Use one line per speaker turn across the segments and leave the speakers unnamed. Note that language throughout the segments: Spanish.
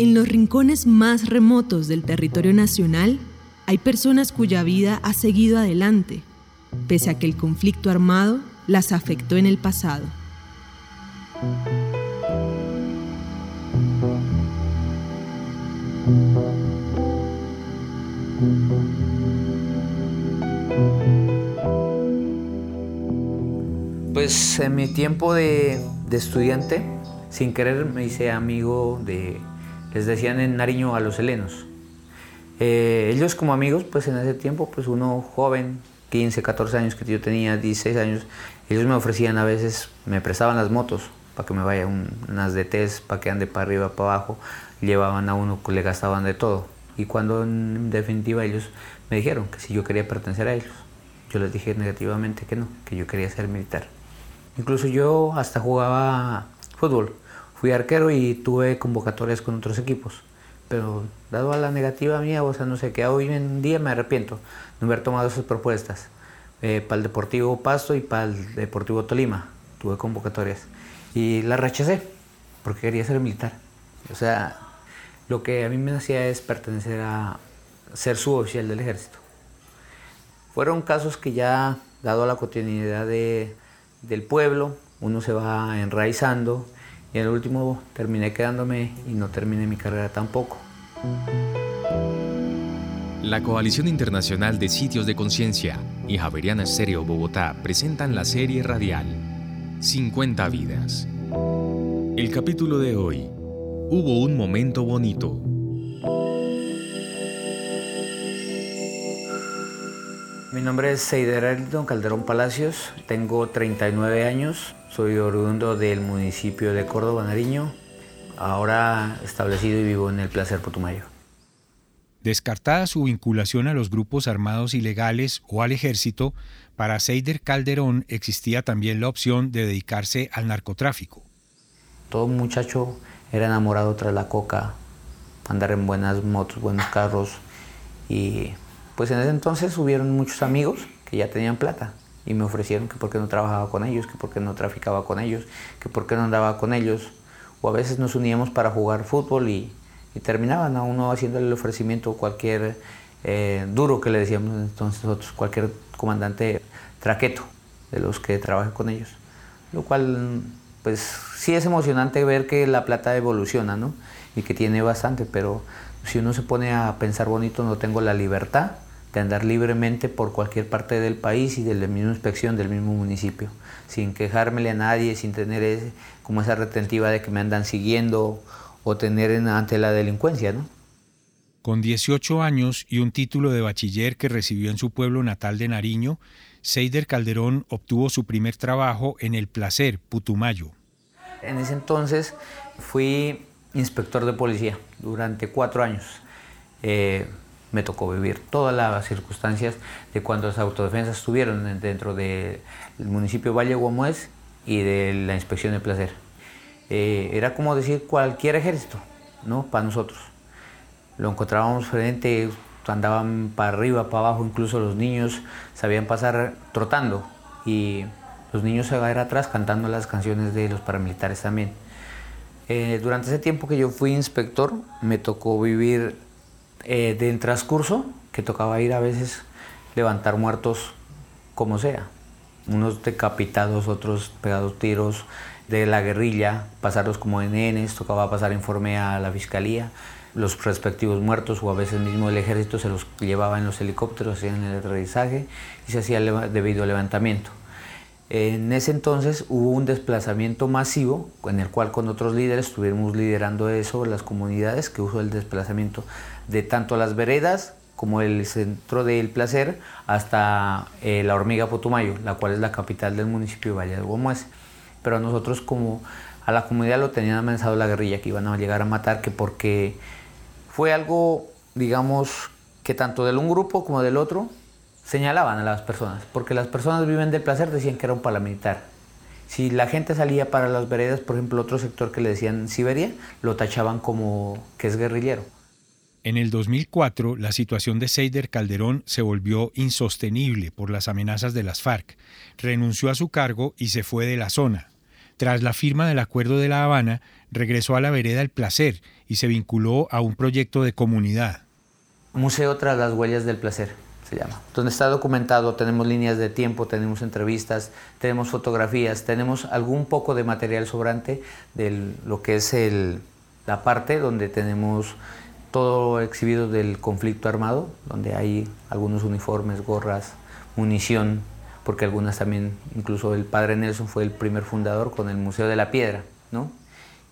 En los rincones más remotos del territorio nacional hay personas cuya vida ha seguido adelante, pese a que el conflicto armado las afectó en el pasado.
Pues en mi tiempo de, estudiante, sin querer me hice amigo de, les decían en Nariño a los helenos. Eh, ellos como amigos, pues en ese tiempo, pues uno joven, 15, 14 años que yo tenía, 16 años, ellos me ofrecían a veces, me prestaban las motos para que me vaya unas DTs, para que ande para arriba, para abajo, llevaban a uno, le gastaban de todo. Y cuando en definitiva ellos me dijeron que si yo quería pertenecer a ellos, yo les dije negativamente que no, que yo quería ser militar. Incluso yo hasta jugaba fútbol. Fui arquero y tuve convocatorias con otros equipos. Pero dado a la negativa mía, o sea, no sé, que hoy en día me arrepiento de haber tomado esas propuestas. Eh, para el Deportivo Pasto y para el Deportivo Tolima. Tuve convocatorias. Y las rechacé porque quería ser militar. O sea, lo que a mí me hacía es pertenecer a ser suboficial del ejército. Fueron casos que ya, dado a la cotidianidad de, del pueblo, uno se va enraizando y el último terminé quedándome y no terminé mi carrera tampoco.
La Coalición Internacional de Sitios de Conciencia y Javeriana Estéreo Bogotá presentan la serie radial 50 vidas. El capítulo de hoy. Hubo un momento bonito.
Mi nombre es Seider Don Calderón Palacios, tengo 39 años, soy oriundo del municipio de Córdoba, Nariño, ahora establecido y vivo en el Placer Putumayo.
Descartada su vinculación a los grupos armados ilegales o al ejército, para Seider Calderón existía también la opción de dedicarse al narcotráfico.
Todo muchacho era enamorado tras la coca, andar en buenas motos, buenos carros y pues en ese entonces hubieron muchos amigos que ya tenían plata y me ofrecieron que por qué no trabajaba con ellos, que por qué no traficaba con ellos, que por qué no andaba con ellos. O a veces nos uníamos para jugar fútbol y, terminaban a uno haciéndole el ofrecimiento cualquier eh, duro que le decíamos entonces nosotros, cualquier comandante traqueto de los que trabaja con ellos. Lo cual, pues sí es emocionante ver que la plata evoluciona, ¿no? Y que tiene bastante, pero si uno se pone a pensar bonito, no tengo la libertad de andar libremente por cualquier parte del país y de la misma inspección del mismo municipio, sin quejármele a nadie, sin tener como esa retentiva de que me andan siguiendo o tener ante la delincuencia, ¿no?
Con 18 años y un título de bachiller que recibió en su pueblo natal de Nariño, Seider Calderón obtuvo su primer trabajo en El Placer, Putumayo.
En ese entonces fui inspector de policía durante cuatro años. Eh, me tocó vivir todas las circunstancias de cuando las autodefensas estuvieron dentro del municipio Valle Guamués y de la inspección de placer. Eh, era como decir cualquier ejército, ¿no? Para nosotros. Lo encontrábamos frente, andaban para arriba, para abajo, incluso los niños sabían pasar trotando y los niños se iban atrás cantando las canciones de los paramilitares también. Eh, durante ese tiempo que yo fui inspector, me tocó vivir eh, del transcurso que tocaba ir a veces levantar muertos como sea. Unos decapitados, otros pegados tiros de la guerrilla, pasarlos como NNs, tocaba pasar informe a la fiscalía, los respectivos muertos o a veces mismo el ejército se los llevaba en los helicópteros, hacían el aterrizaje y se hacía el debido levantamiento. En ese entonces hubo un desplazamiento masivo en el cual con otros líderes estuvimos liderando eso, las comunidades que usó el desplazamiento de tanto las veredas como el centro del placer hasta eh, la hormiga Potumayo, la cual es la capital del municipio de Valle de. Pero nosotros como a la comunidad lo tenían amenazado la guerrilla que iban a llegar a matar, que porque fue algo, digamos, que tanto del un grupo como del otro señalaban a las personas, porque las personas viven del placer, decían que era un paramilitar. Si la gente salía para las veredas, por ejemplo, otro sector que le decían Siberia, lo tachaban como que es guerrillero.
En el 2004, la situación de Seider Calderón se volvió insostenible por las amenazas de las FARC. Renunció a su cargo y se fue de la zona. Tras la firma del Acuerdo de La Habana, regresó a la vereda El Placer y se vinculó a un proyecto de comunidad.
Museo tras las huellas del placer se llama, donde está documentado, tenemos líneas de tiempo, tenemos entrevistas, tenemos fotografías, tenemos algún poco de material sobrante de lo que es el, la parte donde tenemos todo exhibido del conflicto armado, donde hay algunos uniformes, gorras, munición, porque algunas también, incluso el padre Nelson fue el primer fundador con el Museo de la Piedra, ¿no?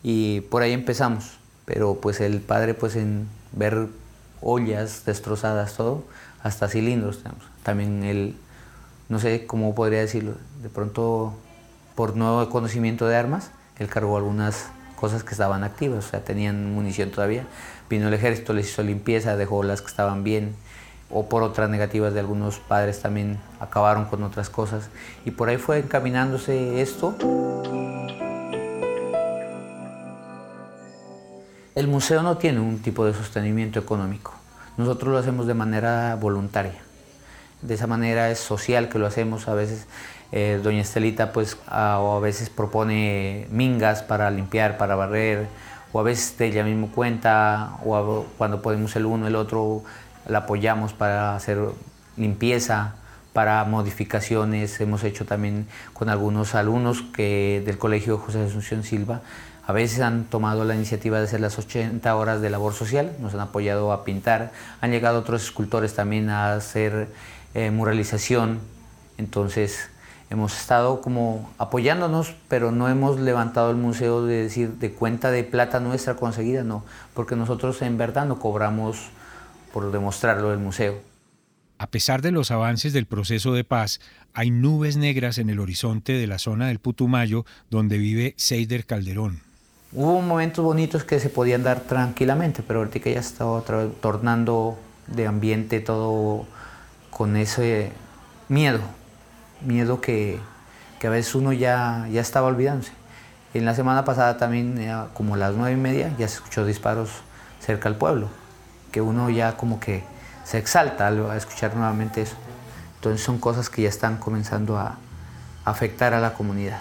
Y por ahí empezamos, pero pues el padre pues en ver ollas destrozadas, todo, hasta cilindros. También él, no sé cómo podría decirlo, de pronto por no conocimiento de armas, él cargó algunas cosas que estaban activas, o sea, tenían munición todavía. Vino el ejército, les hizo limpieza, dejó las que estaban bien, o por otras negativas de algunos padres también acabaron con otras cosas. Y por ahí fue encaminándose esto. El museo no tiene un tipo de sostenimiento económico. Nosotros lo hacemos de manera voluntaria. De esa manera es social que lo hacemos. A veces eh, doña Estelita pues o a veces propone mingas para limpiar, para barrer, o a veces ella mismo cuenta, o cuando podemos el uno, el otro, la apoyamos para hacer limpieza, para modificaciones. Hemos hecho también con algunos alumnos que, del Colegio José Asunción Silva a veces han tomado la iniciativa de hacer las 80 horas de labor social, nos han apoyado a pintar, han llegado otros escultores también a hacer eh, muralización, entonces hemos estado como apoyándonos, pero no hemos levantado el museo de decir de cuenta de plata nuestra conseguida, no, porque nosotros en verdad no cobramos por demostrarlo del museo.
A pesar de los avances del proceso de paz, hay nubes negras en el horizonte de la zona del Putumayo donde vive Seider Calderón.
Hubo momentos bonitos que se podían dar tranquilamente, pero ahorita que ya estaba tornando de ambiente todo con ese miedo, miedo que, a veces uno ya, ya estaba olvidándose. En la semana pasada también, eh, como a las nueve y media, ya se escuchó disparos cerca al pueblo, que uno ya como que se exalta al escuchar nuevamente eso. Entonces son cosas que ya están comenzando a afectar a la comunidad.